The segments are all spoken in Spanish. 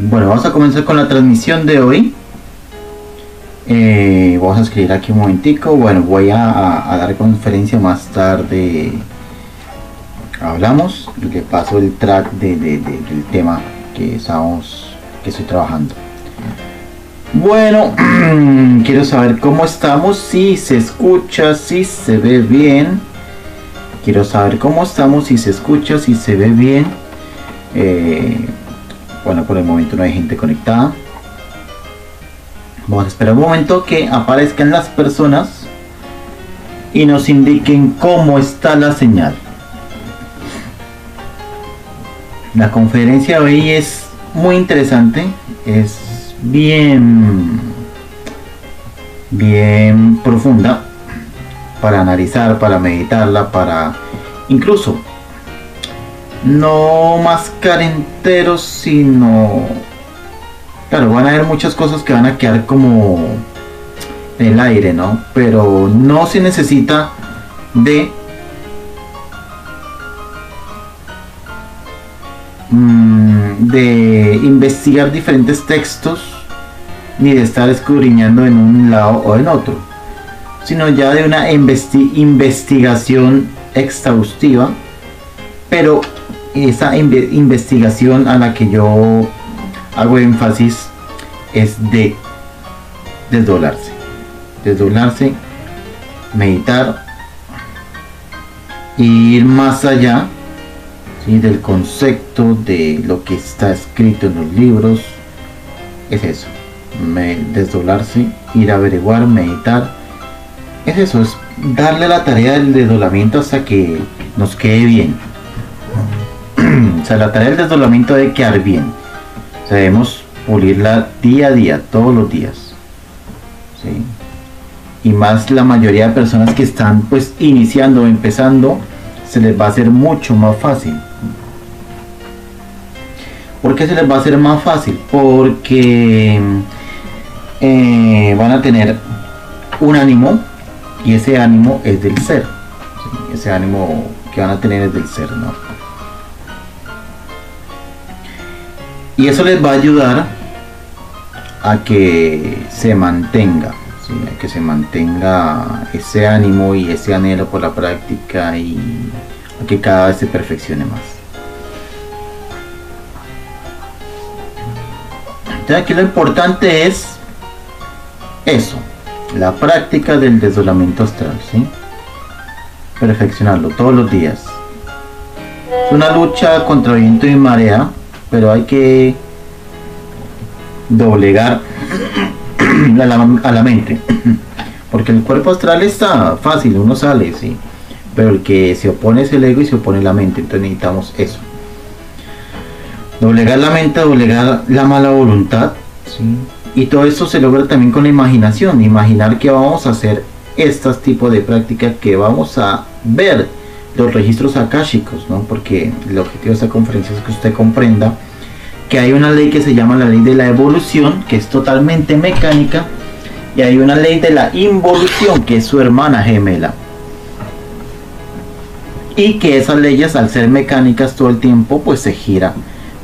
Bueno, vamos a comenzar con la transmisión de hoy. Eh, vamos a escribir aquí un momentico. Bueno, voy a, dar conferencia más tarde. Hablamos y le paso el track del tema que estamos, que estoy trabajando. Bueno, quiero saber cómo estamos, si se escucha, si se ve bien. Quiero saber cómo estamos, si se escucha, si se ve bien. Eh, bueno, por el momento no hay gente conectada. Vamos a esperar un momento que aparezcan las personas y nos indiquen cómo está la señal. La conferencia de hoy es muy interesante, es bien, bien profunda para analizar, para meditarla, para incluso no mascar enteros, sino claro, van a haber muchas cosas que van a quedar como en el aire, ¿no? Pero no se necesita de mm, de investigar diferentes textos ni de estar escudriñando en un lado o en otro, sino ya de una investigación exhaustiva, pero esa investigación a la que yo hago énfasis es de desdoblarse, desdoblarse, meditar, ir más allá del concepto de lo que está escrito en los libros, es eso, desdoblarse, ir a averiguar, meditar, es eso, es darle la tarea del desdoblamiento hasta que nos quede bien o la tarea del desdoblamiento debe quedar bien. debemos pulirla día a día, todos los días. Y más la mayoría de personas que están pues iniciando o empezando, se les va a hacer mucho más fácil. ¿Por qué se les va a hacer más fácil? Porque eh, van a tener un ánimo y ese ánimo es del ser. Ese ánimo que van a tener es del ser, ¿no? Y eso les va a ayudar a que se mantenga, a que se mantenga ese ánimo y ese anhelo por la práctica y a que cada vez se perfeccione más. Entonces aquí lo importante es eso, la práctica del desolamiento astral, perfeccionarlo todos los días. Es una lucha contra viento y marea pero hay que doblegar a la, mente. Porque el cuerpo astral está fácil, uno sale, sí. Pero el que se opone es el ego y se opone la mente. Entonces necesitamos eso. Doblegar la mente, doblegar la mala voluntad. Y todo esto se logra también con la imaginación. Imaginar que vamos a hacer estos tipos de prácticas que vamos a ver los registros akáshicos, ¿no? Porque el objetivo de esta conferencia es que usted comprenda que hay una ley que se llama la ley de la evolución, que es totalmente mecánica, y hay una ley de la involución, que es su hermana gemela. Y que esas leyes, al ser mecánicas todo el tiempo, pues se gira,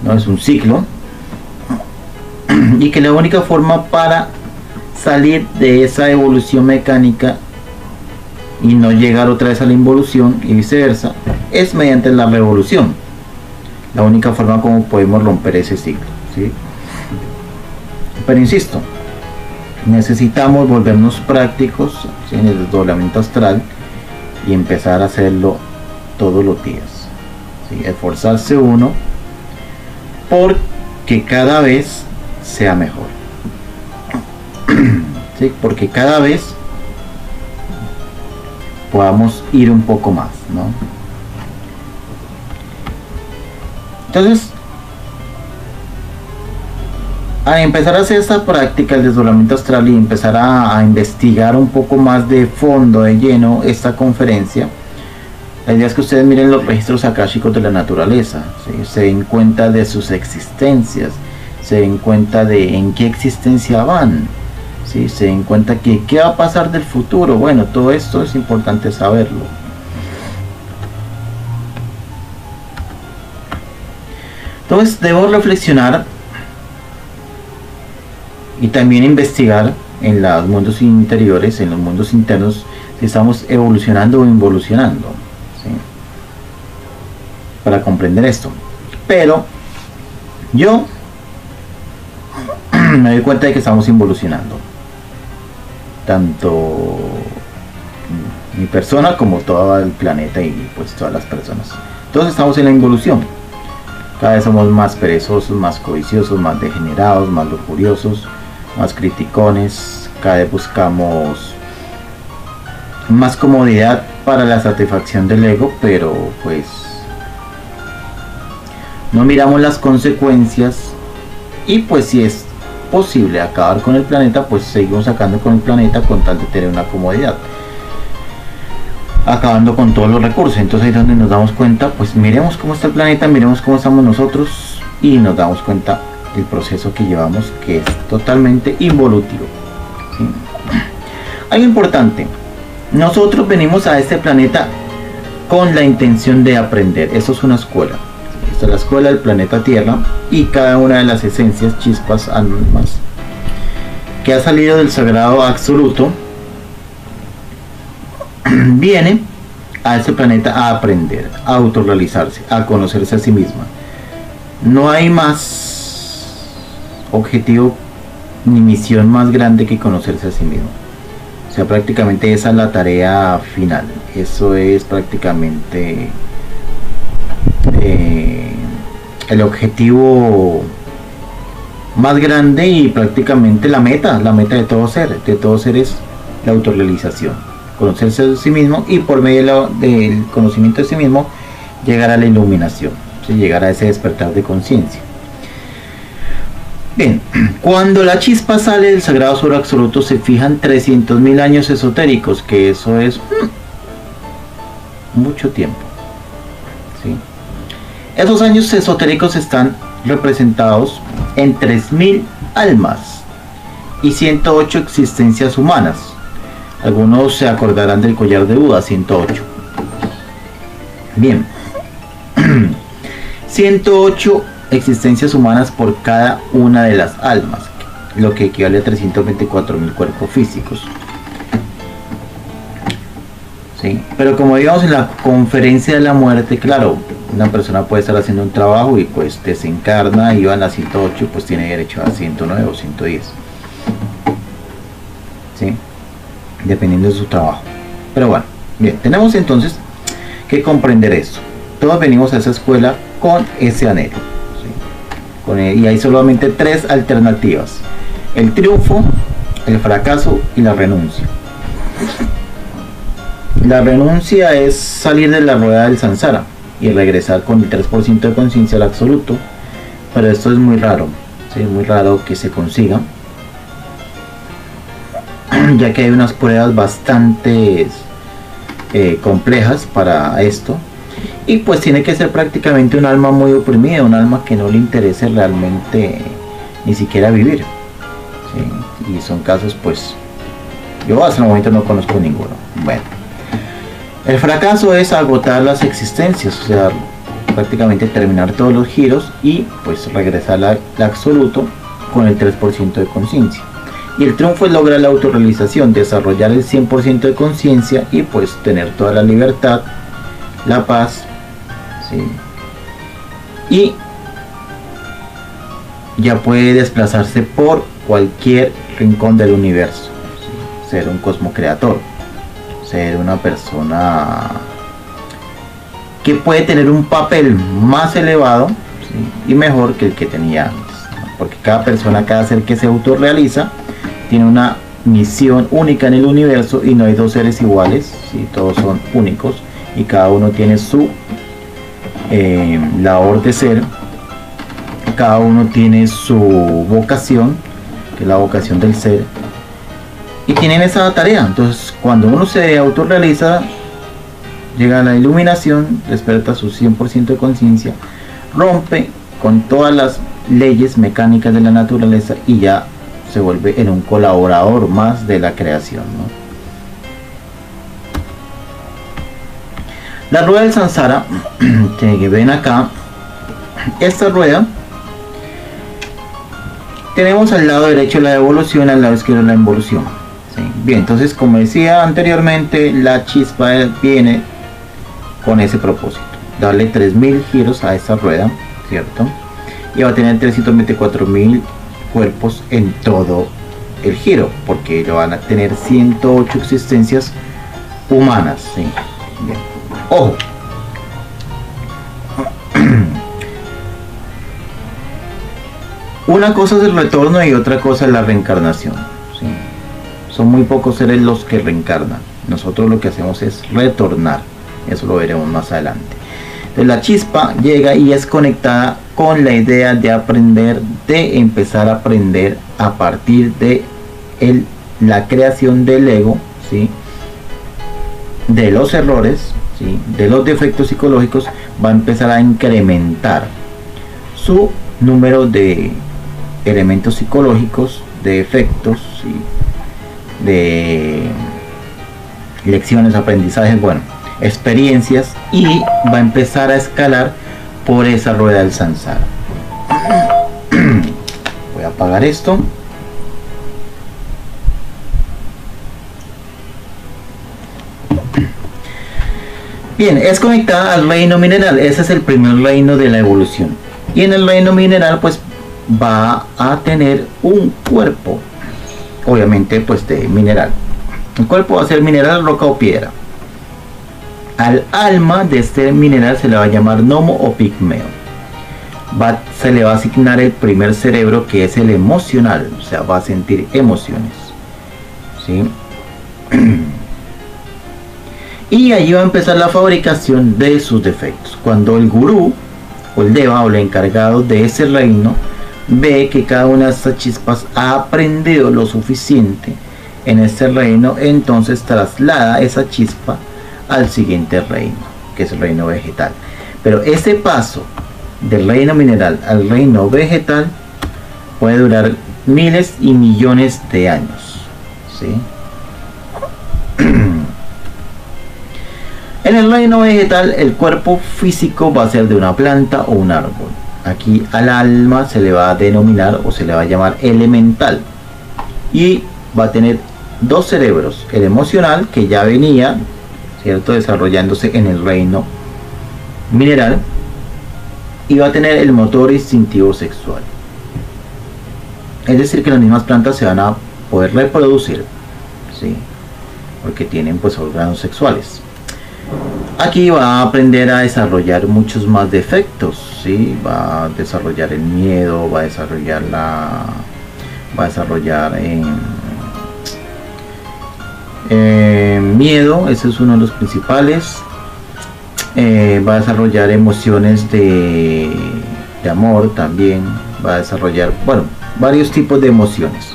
¿no? Es un ciclo. Y que la única forma para salir de esa evolución mecánica y no llegar otra vez a la involución y viceversa, es mediante la revolución. La única forma como podemos romper ese ciclo. ¿sí? Pero insisto, necesitamos volvernos prácticos en el desdoblamiento astral y empezar a hacerlo todos los días. Esforzarse uno porque cada vez sea mejor. ¿Sí? Porque cada vez podamos ir un poco más, ¿no? Entonces, al empezar a hacer esta práctica, el desdoblamiento astral y empezar a, investigar un poco más de fondo, de lleno, esta conferencia, la idea es que ustedes miren los registros akáshicos de la naturaleza, se den cuenta de sus existencias, se den cuenta de en qué existencia van, se den cuenta que qué va a pasar del futuro. Bueno, todo esto es importante saberlo. Entonces debo reflexionar y también investigar en los mundos interiores, en los mundos internos, si estamos evolucionando o involucionando. Para comprender esto. Pero yo me doy cuenta de que estamos involucionando. Tanto mi persona como todo el planeta y pues todas las personas. Todos estamos en la involución. Cada vez somos más perezosos, más codiciosos, más degenerados, más lujuriosos, más criticones. Cada vez buscamos más comodidad para la satisfacción del ego, pero pues no miramos las consecuencias y pues si es posible acabar con el planeta, pues seguimos sacando con el planeta con tal de tener una comodidad acabando con todos los recursos. Entonces ahí es donde nos damos cuenta, pues miremos cómo está el planeta, miremos cómo estamos nosotros y nos damos cuenta del proceso que llevamos que es totalmente involutivo. Algo importante, nosotros venimos a este planeta con la intención de aprender. Eso es una escuela. Es la escuela del planeta Tierra y cada una de las esencias, chispas, almas que ha salido del sagrado absoluto viene a este planeta a aprender, a autorrealizarse, a conocerse a sí misma. No hay más objetivo ni misión más grande que conocerse a sí mismo. O sea, prácticamente esa es la tarea final. Eso es prácticamente el objetivo más grande y prácticamente la meta, la meta de todo ser. De todo ser es la autorrealización conocerse a sí mismo y por medio del conocimiento de sí mismo llegar a la iluminación, llegar a ese despertar de conciencia. Bien, cuando la chispa sale del sagrado sur absoluto se fijan 300.000 años esotéricos, que eso es mm, mucho tiempo. Esos años esotéricos están representados en 3.000 almas y 108 existencias humanas algunos se acordarán del collar de Buda 108. Bien. 108 existencias humanas por cada una de las almas, lo que equivale a 324 mil cuerpos físicos. ¿Sí? Pero como digamos en la conferencia de la muerte, claro, una persona puede estar haciendo un trabajo y pues desencarna y va a la 108, pues tiene derecho a 109 o 110. ¿Sí? dependiendo de su trabajo. Pero bueno, bien, tenemos entonces que comprender esto. Todos venimos a esa escuela con ese anhelo. y hay solamente tres alternativas. El triunfo, el fracaso y la renuncia. La renuncia es salir de la rueda del Sansara y regresar con el 3% de conciencia al absoluto. Pero esto es muy raro, es muy raro que se consiga ya que hay unas pruebas bastante eh, complejas para esto. Y pues tiene que ser prácticamente un alma muy oprimida, un alma que no le interese realmente ni siquiera vivir. Y son casos pues, yo hasta el momento no conozco ninguno. Bueno, el fracaso es agotar las existencias, o sea, prácticamente terminar todos los giros y pues regresar al absoluto con el 3% de conciencia. Y el triunfo es lograr la autorrealización, desarrollar el 100% de conciencia y pues tener toda la libertad, la paz. Y ya puede desplazarse por cualquier rincón del universo. Ser un cosmocreator. Ser una persona que puede tener un papel más elevado y mejor que el que tenía antes. Porque cada persona, cada ser que se autorrealiza, tiene una misión única en el universo y no hay dos seres iguales, ¿sí? todos son únicos y cada uno tiene su eh, labor de ser, cada uno tiene su vocación, que es la vocación del ser, y tienen esa tarea. Entonces, cuando uno se autorrealiza, llega a la iluminación, despierta su 100% de conciencia, rompe con todas las leyes mecánicas de la naturaleza y ya se vuelve en un colaborador más de la creación. La rueda del Sansara, que ven acá, esta rueda tenemos al lado derecho la evolución, al lado izquierdo la involución. Bien, entonces como decía anteriormente, la chispa viene con ese propósito, darle 3000 giros a esta rueda, ¿cierto? Y va a tener 324.000 cuerpos en todo el giro, porque lo van a tener 108 existencias humanas. Ojo. Una cosa es el retorno y otra cosa es la reencarnación. Son muy pocos seres los que reencarnan. Nosotros lo que hacemos es retornar. Eso lo veremos más adelante. Entonces la chispa llega y es conectada con la idea de aprender, de empezar a aprender a partir de el, la creación del ego, ¿sí? de los errores, ¿sí? de los defectos psicológicos, va a empezar a incrementar su número de elementos psicológicos, de efectos, de lecciones, aprendizajes, bueno, experiencias y va a empezar a escalar por esa rueda del Sansara. Voy a apagar esto. Bien, es conectada al reino mineral. Ese es el primer reino de la evolución. Y en el reino mineral, pues va a tener un cuerpo, obviamente, pues de mineral. El cuerpo va a ser mineral, roca o piedra. Al alma de este mineral se le va a llamar gnomo o pigmeo. Va, se le va a asignar el primer cerebro que es el emocional, o sea, va a sentir emociones. ¿sí? y allí va a empezar la fabricación de sus defectos. Cuando el gurú o el deva o el encargado de ese reino ve que cada una de estas chispas ha aprendido lo suficiente en este reino, entonces traslada esa chispa al siguiente reino, que es el reino vegetal. Pero ese paso del reino mineral al reino vegetal puede durar miles y millones de años. ¿sí? en el reino vegetal el cuerpo físico va a ser de una planta o un árbol. Aquí al alma se le va a denominar o se le va a llamar elemental. Y va a tener dos cerebros, el emocional que ya venía ¿cierto? desarrollándose en el reino mineral y va a tener el motor instintivo sexual. Es decir, que las mismas plantas se van a poder reproducir, ¿sí? porque tienen pues órganos sexuales. Aquí va a aprender a desarrollar muchos más defectos, ¿sí? va a desarrollar el miedo, va a desarrollar la, va a desarrollar eh, miedo, ese es uno de los principales. Eh, va a desarrollar emociones de, amor también. Va a desarrollar, bueno, varios tipos de emociones.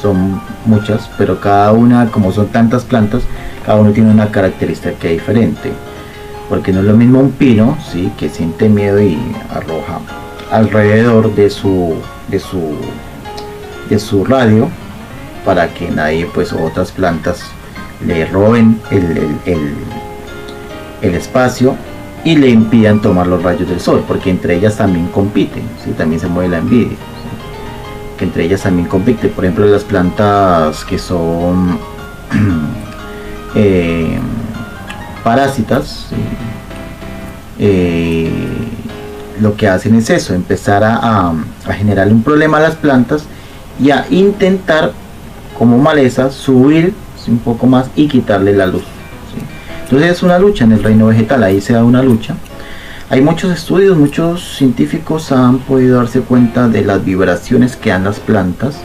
son muchas, pero cada una, como son tantas plantas, cada uno tiene una característica diferente. Porque no es lo mismo un pino, ¿sí? que siente miedo y arroja alrededor de su, de su, de su radio para que nadie pues otras plantas le roben el, espacio y le impidan tomar los rayos del sol porque entre ellas también compiten ¿sí? también se mueve la envidia que entre ellas también compiten por ejemplo las plantas que son eh, parásitas eh, lo que hacen es eso empezar a generarle un problema a las plantas y a intentar como maleza, subir un poco más y quitarle la luz. Entonces es una lucha en el reino vegetal, ahí se da una lucha. Hay muchos estudios, muchos científicos han podido darse cuenta de las vibraciones que dan las plantas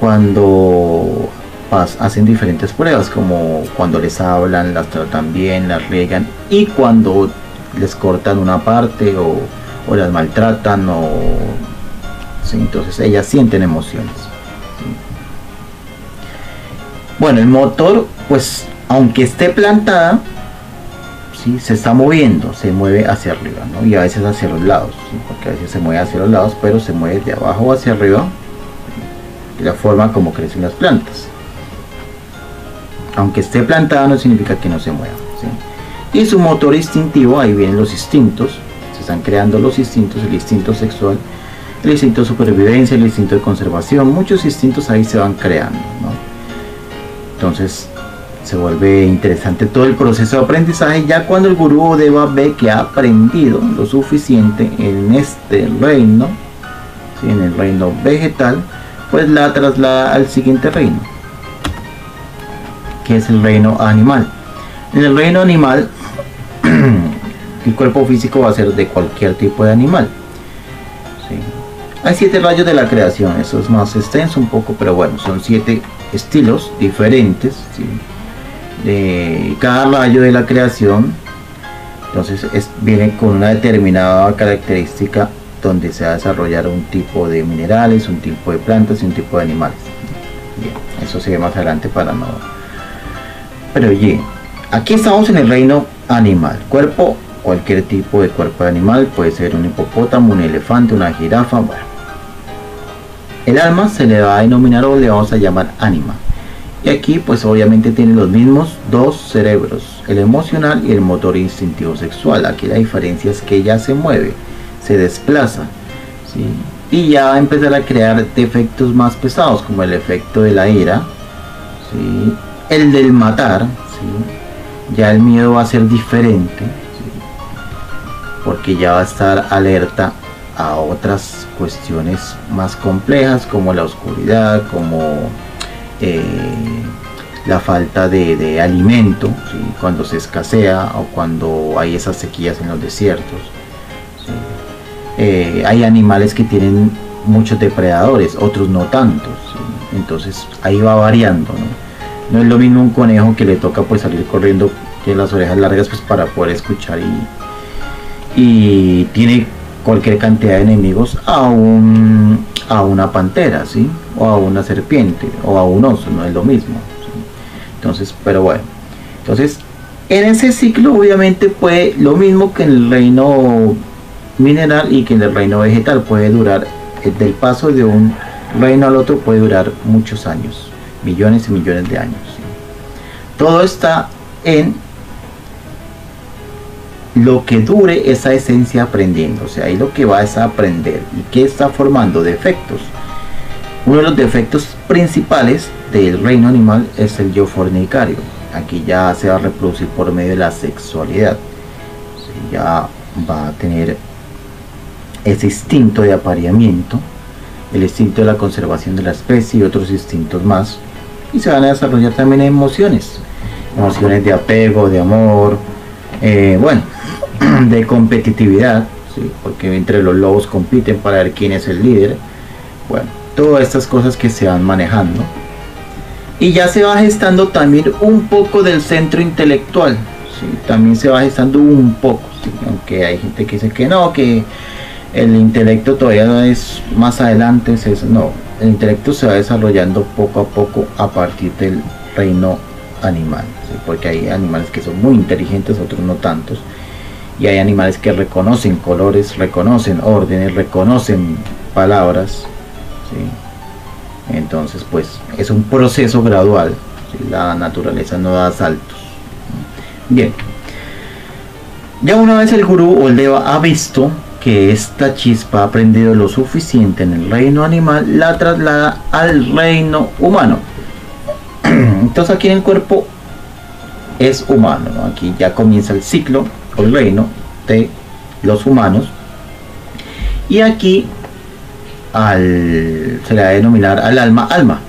cuando hacen diferentes pruebas, como cuando les hablan, las tratan bien, las riegan y cuando les cortan una parte o, las maltratan o entonces ellas sienten emociones. Bueno, el motor, pues, aunque esté plantada, ¿sí? se está moviendo, se mueve hacia arriba. Y a veces hacia los lados, porque a veces se mueve hacia los lados, pero se mueve de abajo hacia arriba, de la forma como crecen las plantas. Aunque esté plantada no significa que no se mueva. Y su motor instintivo, ahí vienen los instintos, se están creando los instintos, el instinto sexual, el instinto de supervivencia, el instinto de conservación, muchos instintos ahí se van creando. Entonces se vuelve interesante todo el proceso de aprendizaje ya cuando el gurú o deva ve que ha aprendido lo suficiente en este reino, en el reino vegetal, pues la traslada al siguiente reino, que es el reino animal. En el reino animal, el cuerpo físico va a ser de cualquier tipo de animal. Hay siete rayos de la creación, eso es más extenso un poco, pero bueno, son siete estilos diferentes de cada rayo de la creación. Entonces viene con una determinada característica donde se va a desarrollar un tipo de minerales, un tipo de plantas y un tipo de animales. eso se ve más adelante para no. Pero oye, aquí estamos en el reino animal. Cuerpo, cualquier tipo de cuerpo de animal, puede ser un hipopótamo, un elefante, una jirafa, bueno el alma se le va a denominar o le vamos a llamar ánima. Y aquí pues obviamente tiene los mismos dos cerebros, el emocional y el motor instintivo sexual. Aquí la diferencia es que ya se mueve, se desplaza. Y ya va a empezar a crear defectos más pesados como el efecto de la ira, el del matar. Ya el miedo va a ser diferente porque ya va a estar alerta a otras cuestiones más complejas como la oscuridad, como eh, la falta de, alimento, cuando se escasea o cuando hay esas sequías en los desiertos. Eh, hay animales que tienen muchos depredadores, otros no tantos. Entonces ahí va variando. ¿no? es lo mismo un conejo que le toca pues salir corriendo, tiene las orejas largas pues para poder escuchar y, y tiene cualquier cantidad de enemigos a, a una pantera, ¿sí? O a una serpiente, o a un oso, no es lo mismo. Entonces, pero bueno. Entonces, en ese ciclo obviamente puede lo mismo que en el reino mineral y que en el reino vegetal puede durar, eh, del paso de un reino al otro puede durar muchos años, millones y millones de años. Todo está en lo que dure esa esencia aprendiendo. O sea, ahí lo que va es a aprender. ¿Y qué está formando? Defectos. Uno de los defectos principales del reino animal es el yo fornicario. Aquí ya se va a reproducir por medio de la sexualidad. ya va a tener ese instinto de apareamiento, el instinto de la conservación de la especie y otros instintos más. Y se van a desarrollar también emociones. Emociones de apego, de amor. Eh, bueno, de competitividad, porque entre los lobos compiten para ver quién es el líder. Bueno, todas estas cosas que se van manejando. Y ya se va gestando también un poco del centro intelectual. También se va gestando un poco, aunque hay gente que dice que no, que el intelecto todavía no es más adelante. Es, no, el intelecto se va desarrollando poco a poco a partir del reino animal. Porque hay animales que son muy inteligentes, otros no tantos y hay animales que reconocen colores, reconocen órdenes, reconocen palabras. Entonces, pues es un proceso gradual. La naturaleza no da saltos. Bien. Ya una vez el gurú o el deva ha visto que esta chispa ha aprendido lo suficiente en el reino animal, la traslada al reino humano. Entonces aquí en el cuerpo es humano, aquí ya comienza el ciclo el reino de los humanos. Y aquí al, se le va a denominar al alma alma.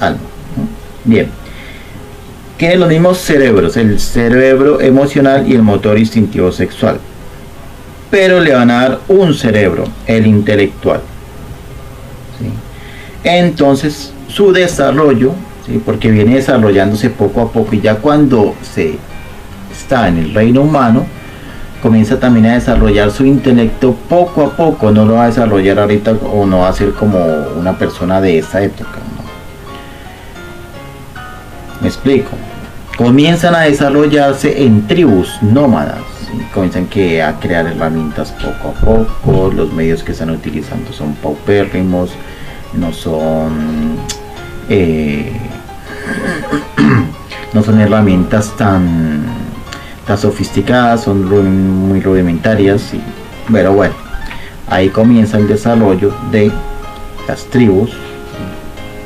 alma Bien. Tiene los mismos cerebros, el cerebro emocional y el motor instintivo sexual. Pero le van a dar un cerebro, el intelectual. Entonces su desarrollo, porque viene desarrollándose poco a poco y ya cuando se está en el reino humano, comienza también a desarrollar su intelecto poco a poco, no lo va a desarrollar ahorita o no va a ser como una persona de esa época. Me explico. Comienzan a desarrollarse en tribus nómadas, comienzan a crear herramientas poco a poco, los medios que están utilizando son paupérrimos, no son eh, no son herramientas tan sofisticadas, son muy rudimentarias, y, pero bueno, ahí comienza el desarrollo de las tribus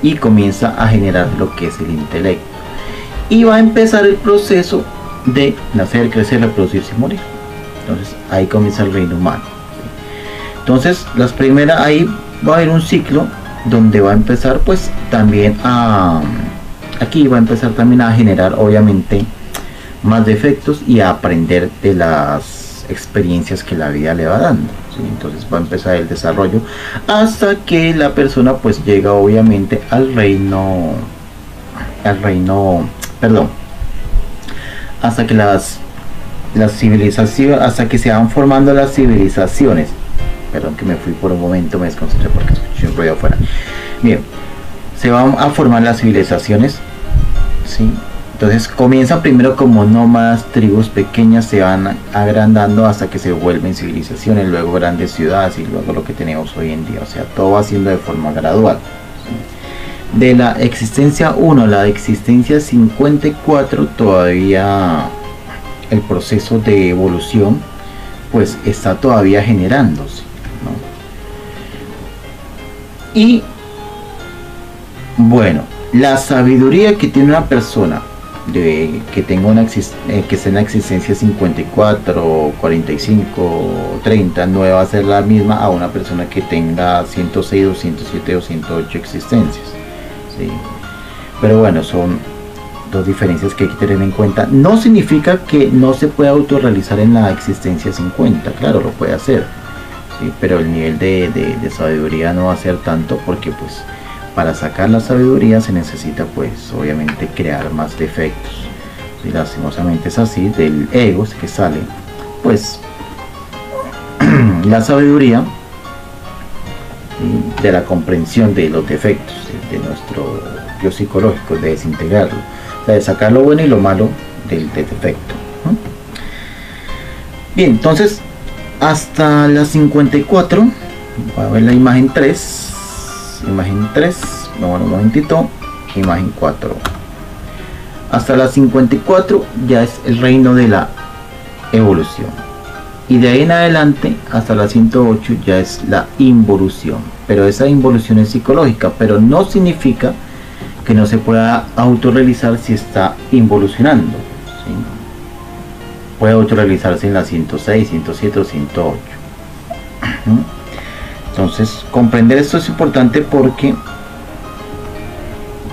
y comienza a generar lo que es el intelecto. Y va a empezar el proceso de nacer, crecer, reproducirse y morir. Entonces ahí comienza el reino humano. Entonces las primeras, ahí va a haber un ciclo donde va a empezar pues también a, aquí va a empezar también a generar obviamente más defectos y a aprender de las experiencias que la vida le va dando. Entonces va a empezar el desarrollo hasta que la persona pues llega obviamente al reino, al reino, perdón, hasta que las, las civilizaciones, hasta que se van formando las civilizaciones. Perdón que me fui por un momento, me desconcentré porque escuché un ruido afuera. Bien, se van a formar las civilizaciones, ¿sí? Entonces comienzan primero como nómadas, tribus pequeñas, se van agrandando hasta que se vuelven civilizaciones, luego grandes ciudades y luego lo que tenemos hoy en día. O sea, todo va siendo de forma gradual. De la existencia 1 a la existencia 54 todavía el proceso de evolución pues está todavía generándose. Y bueno, la sabiduría que tiene una persona de que tenga una eh, que sea en la existencia 54, 45, 30, no va a ser la misma a una persona que tenga 106, 207 o 108 existencias. Pero bueno, son dos diferencias que hay que tener en cuenta. No significa que no se pueda autorrealizar en la existencia 50, claro, lo puede hacer. Pero el nivel de, de sabiduría no va a ser tanto porque pues para sacar la sabiduría se necesita pues obviamente crear más defectos. Y lastimosamente es así, del ego que sale pues la sabiduría de la comprensión de los defectos de nuestro yo psicológico, de desintegrarlo, de sacar lo bueno y lo malo del, defecto. Bien, entonces hasta las 54, voy a ver la imagen 3, imagen 3 bueno un momentito imagen 4 hasta la 54 ya es el reino de la evolución. Y de ahí en adelante hasta la 108 ya es la involución. Pero esa involución es psicológica pero no significa que no se pueda autorrealizar si está involucionando puede autorrealizarse en la 106 107 o 108 entonces, comprender esto es importante porque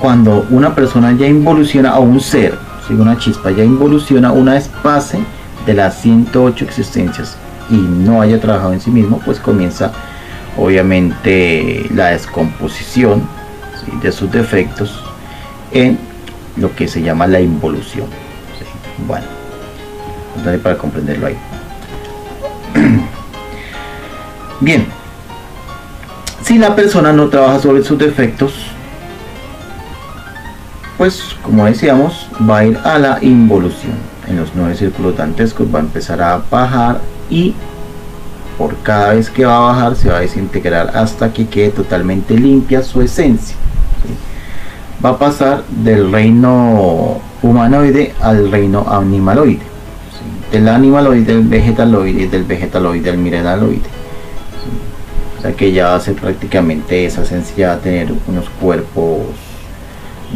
cuando una persona ya involuciona a un ser, si una chispa ya involuciona una espacio de las 108 existencias y no haya trabajado en sí mismo, pues comienza obviamente la descomposición de sus defectos en lo que se llama la involución. Bueno, para comprenderlo ahí. Bien, si la persona no trabaja sobre sus defectos, pues como decíamos, va a ir a la involución. En los nueve círculos dantescos va a empezar a bajar y por cada vez que va a bajar se va a desintegrar hasta que quede totalmente limpia su esencia. Va a pasar del reino humanoide al reino animaloide. Del animaloide al vegetaloide, del vegetaloide al mineraloide que ya hace prácticamente esa esencia tener unos cuerpos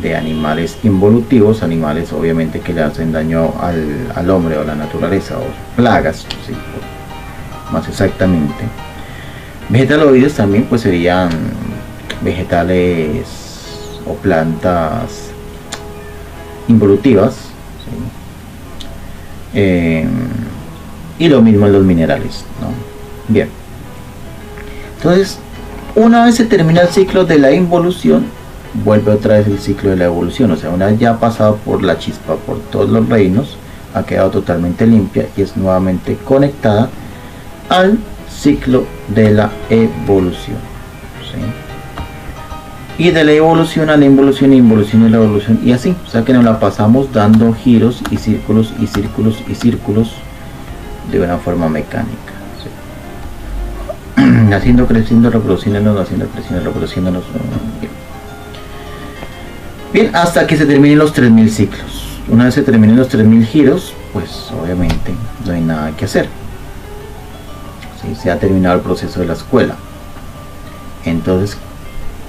de animales involutivos, animales obviamente que le hacen daño al, hombre o a la naturaleza, o plagas, más exactamente. Vegetaloides también pues serían vegetales o plantas involutivas. Em, y lo mismo en los minerales. Bien. Entonces, una vez se termina el ciclo de la involución, vuelve otra vez el ciclo de la evolución. O sea, una vez ya ha pasado por la chispa, por todos los reinos, ha quedado totalmente limpia y es nuevamente conectada al ciclo de la evolución. Y de la evolución a la involución, involución y la evolución, y así. O sea que nos la pasamos dando giros y círculos y círculos y círculos de una forma mecánica naciendo, creciendo, reproduciéndonos, naciendo, creciendo, reproduciéndonos. Bien. Hasta que se terminen los 3000 ciclos. Una vez se terminen los 3000 giros, pues obviamente no hay nada que hacer. se ha terminado el proceso de la escuela. Entonces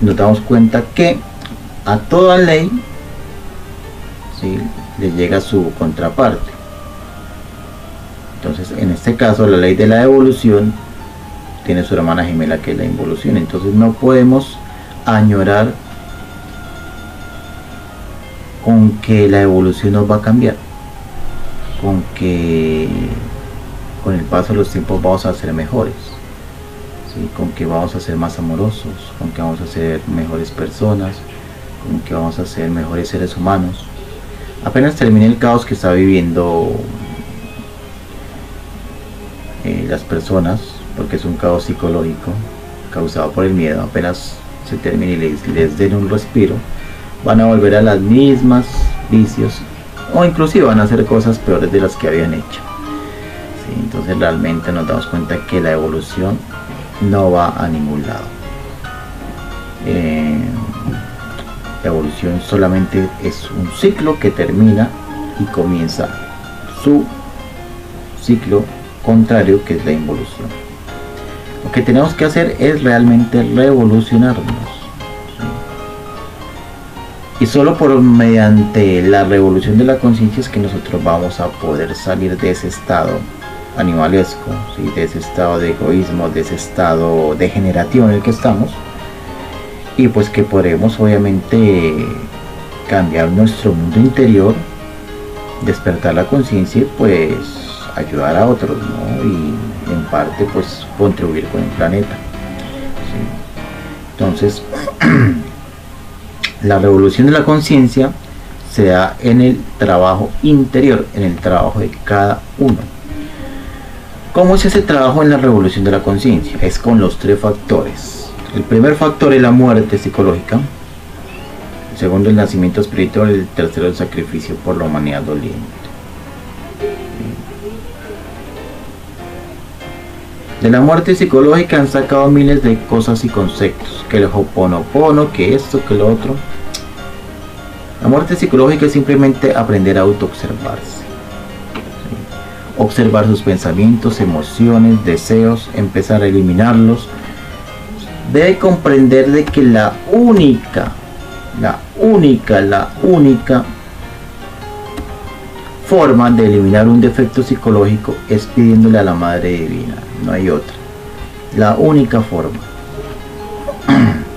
nos damos cuenta que a toda ley le llega su contraparte. Entonces, en este caso, la ley de la evolución tiene su hermana gemela que es la involución. Entonces, no podemos añorar con que la evolución nos va a cambiar, con que con el paso de los tiempos vamos a ser mejores, con que vamos a ser más amorosos, con que vamos a ser mejores personas, con que vamos a ser mejores seres humanos. Apenas termine el caos que está viviendo eh, las personas, porque es un caos psicológico causado por el miedo, apenas se termine y les, den un respiro, van a volver a las mismas vicios o inclusive van a hacer cosas peores de las que habían hecho. entonces realmente nos damos cuenta que la evolución no va a ningún lado. Eh, la evolución solamente es un ciclo que termina y comienza su ciclo contrario que es la involución. Lo que tenemos que hacer es realmente revolucionarnos. Y solo por mediante la revolución de la conciencia es que nosotros vamos a poder salir de ese estado animalesco, de ese estado de egoísmo, de ese estado degenerativo en el que estamos. Y pues que podremos obviamente cambiar nuestro mundo interior, despertar la conciencia y pues ayudar a otros, en parte pues contribuir con el planeta. Entonces, la revolución de la conciencia se da en el trabajo interior, en el trabajo de cada uno. ¿Cómo es ese trabajo en la revolución de la conciencia? Es con los tres factores el primer factor es la muerte psicológica. El segundo, el nacimiento espiritual. El tercero, el sacrificio por la humanidad doliente. De la muerte psicológica han sacado miles de cosas y conceptos. Que el hoponopono, que esto, que lo otro. La muerte psicológica es simplemente aprender a autoobservarse. Observar sus pensamientos, emociones, deseos, empezar a eliminarlos debe comprender de que la única, la única, la única forma de eliminar un defecto psicológico es pidiéndole a la Madre Divina, no hay otra. La única forma.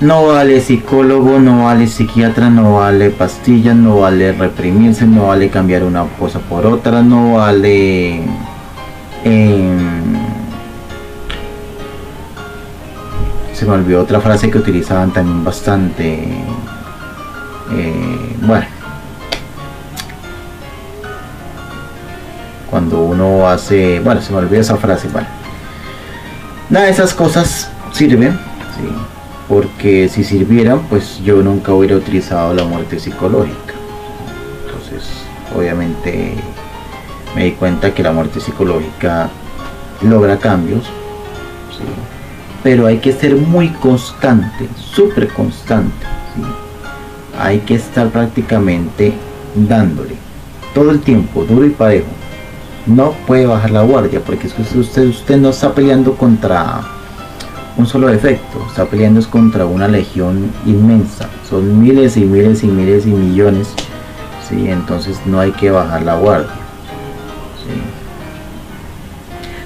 No vale psicólogo, no vale psiquiatra, no vale pastillas, no vale reprimirse, no vale cambiar una cosa por otra, no vale... Eh, se me olvidó otra frase que utilizaban también bastante. Eh, bueno. Cuando uno hace. Bueno, se me olvidó esa frase. Bueno. Nada de esas cosas sirven. porque si sirvieran, pues yo nunca hubiera utilizado la muerte psicológica. Entonces, obviamente me di cuenta que la muerte psicológica logra cambios pero hay que ser muy constante, súper constante. Hay que estar prácticamente dándole todo el tiempo, duro y parejo. No puede bajar la guardia porque es que usted, usted no está peleando contra un solo defecto, está peleando contra una legión inmensa. Son miles y miles y miles y millones. ¿sí? Entonces no hay que bajar la guardia.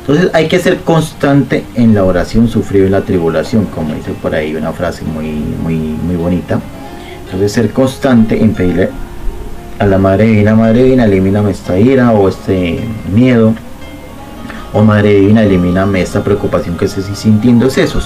Entonces hay que ser constante en la oración, sufrir en la tribulación, como dice por ahí una frase muy, muy, muy bonita. Entonces ser constante en pedirle a la Madre Divina, Madre Divina, elimíname esta ira o este miedo. O Madre Divina, elimíname esta preocupación que estoy sintiendo. Es eso,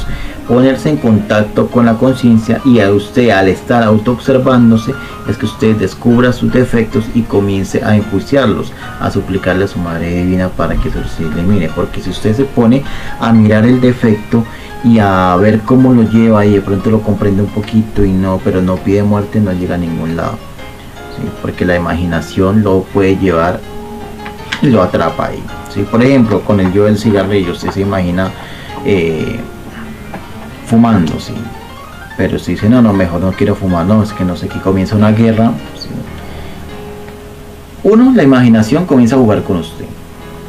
ponerse en contacto con la conciencia y a usted al estar autoobservándose es que usted descubra sus defectos y comience a enjuiciarlos, a suplicarle a su Madre Divina para que se elimine. Porque si usted se pone a mirar el defecto y a ver cómo lo lleva y de pronto lo comprende un poquito y no, pero no pide muerte, no llega a ningún lado. Porque la imaginación lo puede llevar y lo atrapa ahí. ¿sí? Por ejemplo, con el yo del cigarrillo, usted se imagina... Eh, fumando, sí. Pero si dice, no, no, mejor no quiero fumar, no, es que no sé, que comienza una guerra. Uno, la imaginación comienza a jugar con usted.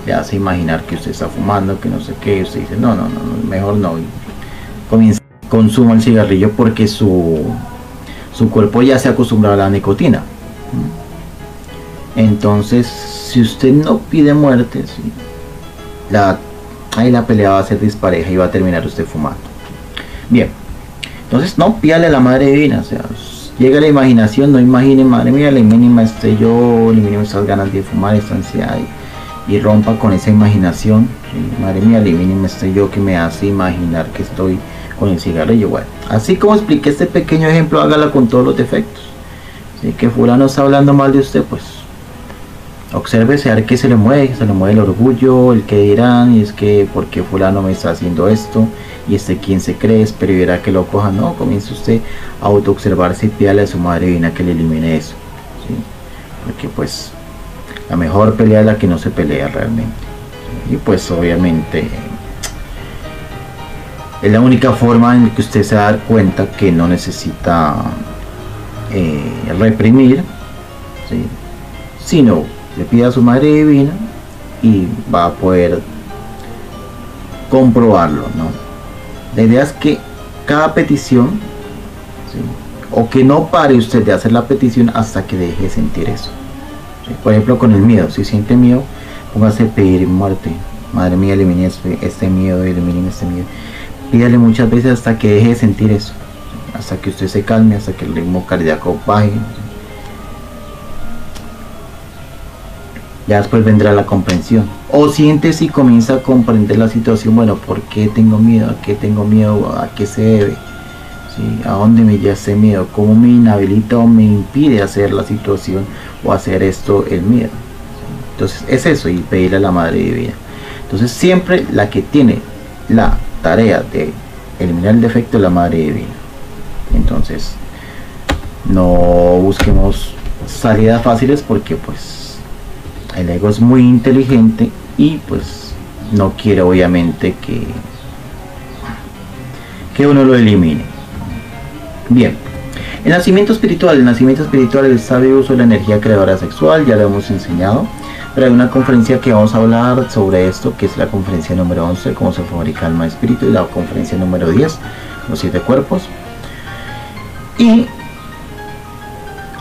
le hace imaginar que usted está fumando, que no sé qué, usted dice, no, no, no, mejor no. comienza, consuma el cigarrillo porque su, su cuerpo ya se ha acostumbrado a la nicotina. Entonces, si usted no pide muerte, la, ahí la pelea va a ser dispareja y va a terminar usted fumando. Bien, entonces no pídale a la madre divina, o sea, llega la imaginación, no imagine, madre mía, le mínima este yo, le mínima esas ganas de fumar, esta ansiedad y, rompa con esa imaginación. madre mía, le mínima este yo que me hace imaginar que estoy con el cigarrillo. Bueno, así como expliqué este pequeño ejemplo, hágala con todos los defectos. Así que fulano está hablando mal de usted, pues. Observe a qué se le mueve, se le mueve el orgullo, el que dirán, y es que porque fulano me está haciendo esto, y este quien se cree, espero verá que lo coja, no, comienza usted a auto observarse y pídale a su madre divina que le elimine eso, porque pues la mejor pelea es la que no se pelea realmente, y pues obviamente es la única forma en que usted se da cuenta que no necesita eh, reprimir, sino le pide a su madre divina y va a poder comprobarlo, ¿no? La idea es que cada petición, o que no pare usted de hacer la petición hasta que deje de sentir eso. Por ejemplo, con el miedo, si siente miedo, póngase a pedir muerte. Madre mía, elimine este, este miedo, elimine este miedo. Pídale muchas veces hasta que deje de sentir eso. Hasta que usted se calme, hasta que el ritmo cardíaco baje. ya después vendrá la comprensión. O sientes y comienza a comprender la situación, bueno, ¿por qué tengo miedo? ¿A qué tengo miedo? ¿A qué se debe? ¿A dónde me lleva ese miedo? ¿Cómo me inhabilita o me impide hacer la situación o hacer esto el miedo? Entonces es eso y pedirle a la Madre Divina. Entonces siempre la que tiene la tarea de eliminar el defecto es la Madre Divina. Entonces no busquemos salidas fáciles porque pues el ego es muy inteligente y pues no quiere obviamente que, que uno lo elimine. Bien, el nacimiento espiritual. El nacimiento espiritual es el sabio uso de la energía creadora sexual, ya lo hemos enseñado. Pero hay una conferencia que vamos a hablar sobre esto, que es la conferencia número 11, cómo se fabrica alma espíritu, y la conferencia número 10, los siete cuerpos. Y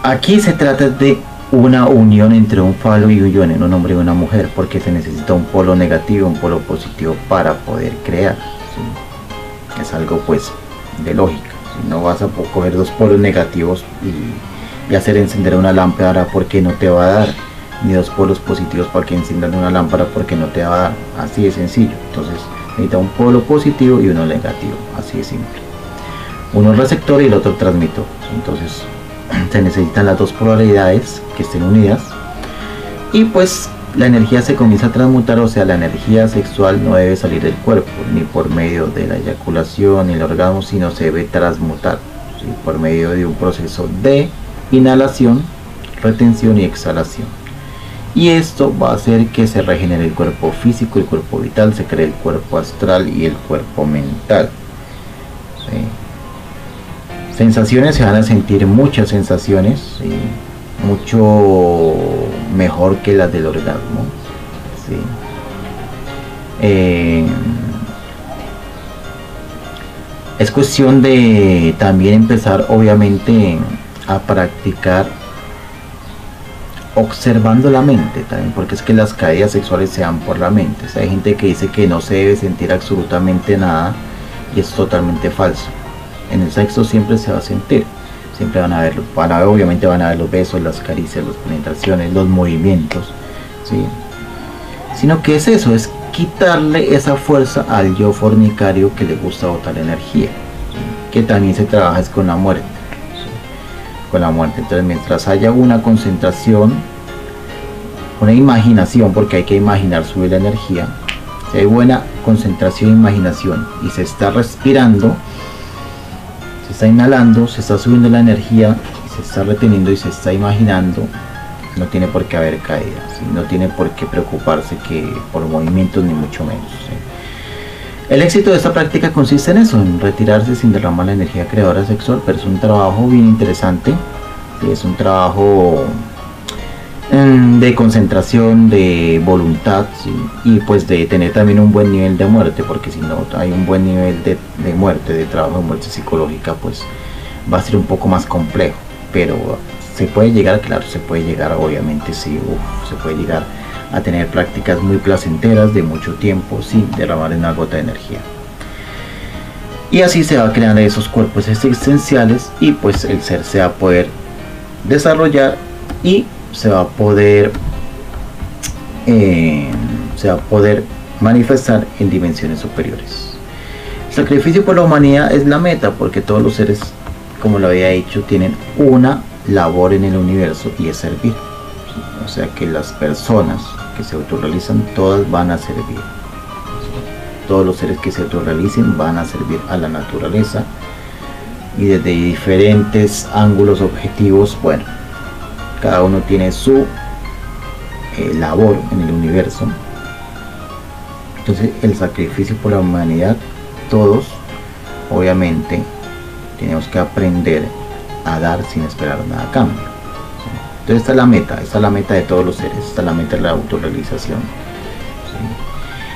aquí se trata de una unión entre un falo y un ion, un hombre y una mujer, porque se necesita un polo negativo, un polo positivo para poder crear. Es algo pues de lógica. Si no vas a coger dos polos negativos y, hacer encender una lámpara porque no te va a dar, ni dos polos positivos para que enciendan una lámpara porque no te va a dar. Así de sencillo. Entonces necesita un polo positivo y uno negativo. Así de simple. Uno receptor y el otro transmitor. Entonces se necesitan las dos polaridades que estén unidas y pues la energía se comienza a transmutar, o sea, la energía sexual no debe salir del cuerpo, ni por medio de la eyaculación ni el orgasmo, sino se debe transmutar por medio de un proceso de inhalación, retención y exhalación. Y esto va a hacer que se regenere el cuerpo físico, el cuerpo vital, se cree el cuerpo astral y el cuerpo mental. Sensaciones se van a sentir muchas sensaciones, mucho mejor que las del orgasmo. Eh, es cuestión de también empezar obviamente a practicar observando la mente también, porque es que las caídas sexuales se dan por la mente. hay gente que dice que no se debe sentir absolutamente nada y es totalmente falso en el sexo siempre se va a sentir. Siempre van a ver, obviamente van a ver los besos, las caricias, las penetraciones, los movimientos. ¿sí? Sino que es eso, es quitarle esa fuerza al yo fornicario que le gusta botar energía. Que también se trabaja es con la muerte. Con la muerte. Entonces mientras haya una concentración, una imaginación, porque hay que imaginar subir la energía. Si hay buena concentración e imaginación y se está respirando, está inhalando, se está subiendo la energía, se está reteniendo y se está imaginando, no tiene por qué haber caídas, no tiene por qué preocuparse que por movimientos ni mucho menos. El éxito de esta práctica consiste en eso, en retirarse sin derramar la energía creadora sexual, pero es un trabajo bien interesante, es un trabajo de concentración, de voluntad y pues de tener también un buen nivel de muerte, porque si no hay un buen nivel de, muerte, de trabajo de muerte psicológica, pues va a ser un poco más complejo, pero se puede llegar, claro, se puede llegar, obviamente sí, se puede llegar a tener prácticas muy placenteras de mucho tiempo sin derramar una gota de energía. Y así se va creando esos cuerpos existenciales y pues el ser se va a poder desarrollar y se va a poder eh, se va a poder manifestar en dimensiones superiores. Sacrificio por la humanidad es la meta porque todos los seres, como lo había dicho, tienen una labor en el universo y es servir. O sea que las personas que se autorrealizan todas van a servir. Todos los seres que se autorrealicen van a servir a la naturaleza y desde diferentes ángulos objetivos, bueno, cada uno tiene su eh, labor en el universo. Entonces el sacrificio por la humanidad, todos, obviamente, tenemos que aprender a dar sin esperar nada a cambio. Entonces esta es la meta, esta es la meta de todos los seres, esta es la meta de la autorrealización.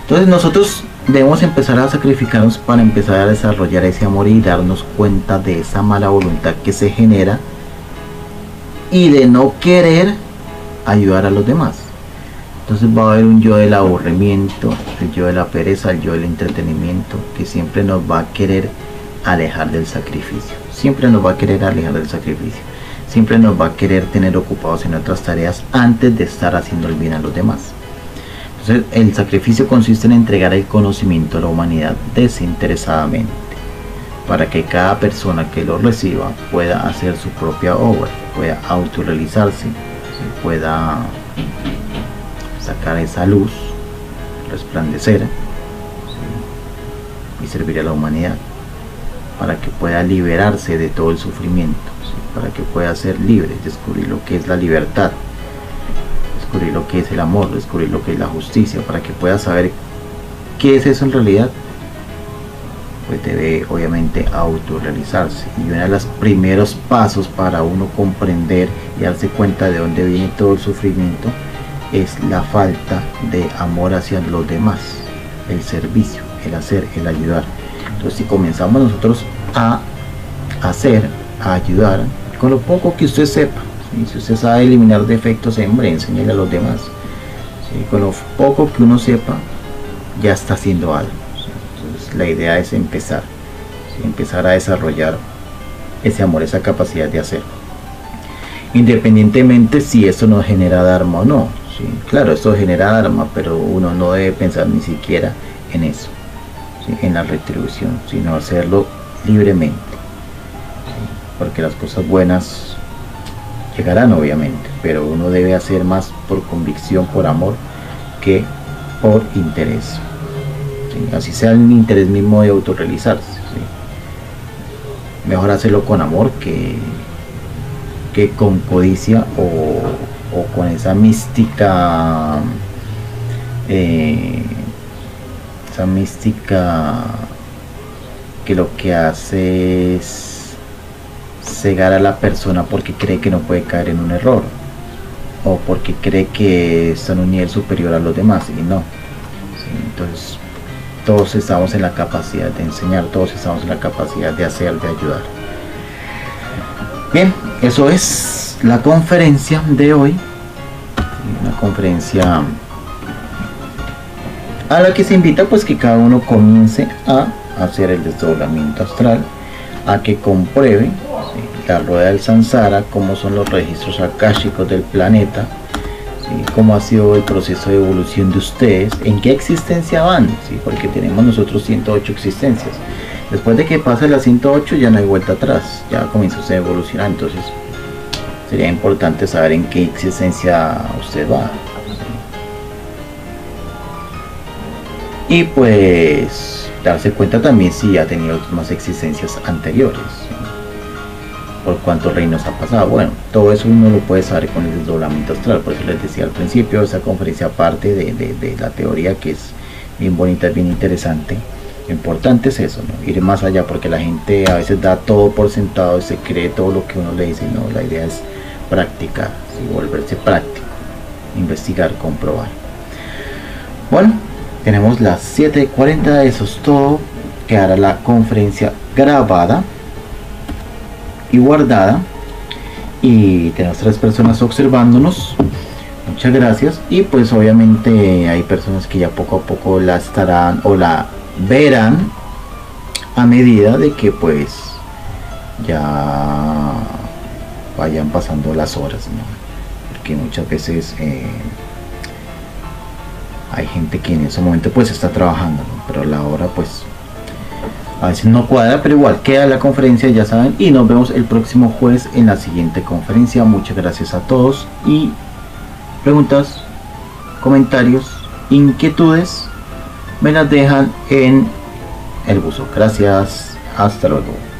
Entonces nosotros debemos empezar a sacrificarnos para empezar a desarrollar ese amor y darnos cuenta de esa mala voluntad que se genera y de no querer ayudar a los demás. Entonces va a haber un yo del aburrimiento, el yo de la pereza, el yo del entretenimiento, que siempre nos va a querer alejar del sacrificio. Siempre nos va a querer alejar del sacrificio. Siempre nos va a querer tener ocupados en otras tareas antes de estar haciendo el bien a los demás. Entonces, el sacrificio consiste en entregar el conocimiento a la humanidad desinteresadamente, para que cada persona que lo reciba pueda hacer su propia obra, pueda autorrealizarse, pueda sacar esa luz, resplandecer y servir a la humanidad para que pueda liberarse de todo el sufrimiento, para que pueda ser libre, descubrir lo que es la libertad, descubrir lo que es el amor, descubrir lo que es la justicia, para que pueda saber qué es eso en realidad, pues debe obviamente autorrealizarse. Y uno de los primeros pasos para uno comprender y darse cuenta de dónde viene todo el sufrimiento es la falta de amor hacia los demás, el servicio, el hacer, el ayudar. Entonces si comenzamos nosotros a hacer, a ayudar, con lo poco que usted sepa, si usted sabe eliminar defectos, hombre, enseñarle a los demás. Con lo poco que uno sepa, ya está haciendo algo. La idea es empezar, empezar a desarrollar ese amor, esa capacidad de hacer. Independientemente si eso nos genera dharma o no. Claro, esto genera dharma, pero uno no debe pensar ni siquiera en eso en la retribución, sino hacerlo libremente. Porque las cosas buenas llegarán obviamente, pero uno debe hacer más por convicción, por amor, que por interés. Así sea el interés mismo de autorrealizarse. Mejor hacerlo con amor que, que con codicia o, o con esa mística eh, esa mística que lo que hace es cegar a la persona porque cree que no puede caer en un error o porque cree que está en un nivel superior a los demás y no. entonces todos estamos en la capacidad de enseñar, todos estamos en la capacidad de hacer, de ayudar. Bien, eso es la conferencia de hoy. Una conferencia a la que se invita pues que cada uno comience a hacer el desdoblamiento astral, a que compruebe la rueda del Sansara, cómo son los registros akáshicos del planeta, cómo ha sido el proceso de evolución de ustedes, en qué existencia van, porque tenemos nosotros 108 existencias. Después de que pase la 108 ya no hay vuelta atrás, ya comienza a evolucionar, entonces sería importante saber en qué existencia usted va. y pues darse cuenta también si ha tenido más existencias anteriores por cuántos reinos ha pasado bueno todo eso uno lo puede saber con el desdoblamiento astral por eso les decía al principio esa conferencia aparte de, la teoría que es bien bonita bien interesante lo importante es eso ¿no? ir más allá porque la gente a veces da todo por sentado y se cree todo lo que uno le dice no la idea es practicar y volverse práctico investigar, comprobar. Bueno, tenemos las 7.40, eso es todo. Quedará la conferencia grabada y guardada. Y tenemos tres personas observándonos. Muchas gracias. Y pues obviamente hay personas que ya poco a poco la estarán o la verán a medida de que pues ya vayan pasando las horas, porque muchas veces eh, hay gente que en ese momento pues está trabajando, pero la hora pues a veces no cuadra, pero igual queda la conferencia, ya saben, y nos vemos el próximo jueves en la siguiente conferencia. Muchas gracias a todos y preguntas, comentarios, inquietudes, me las dejan en el buzo. Gracias, hasta luego.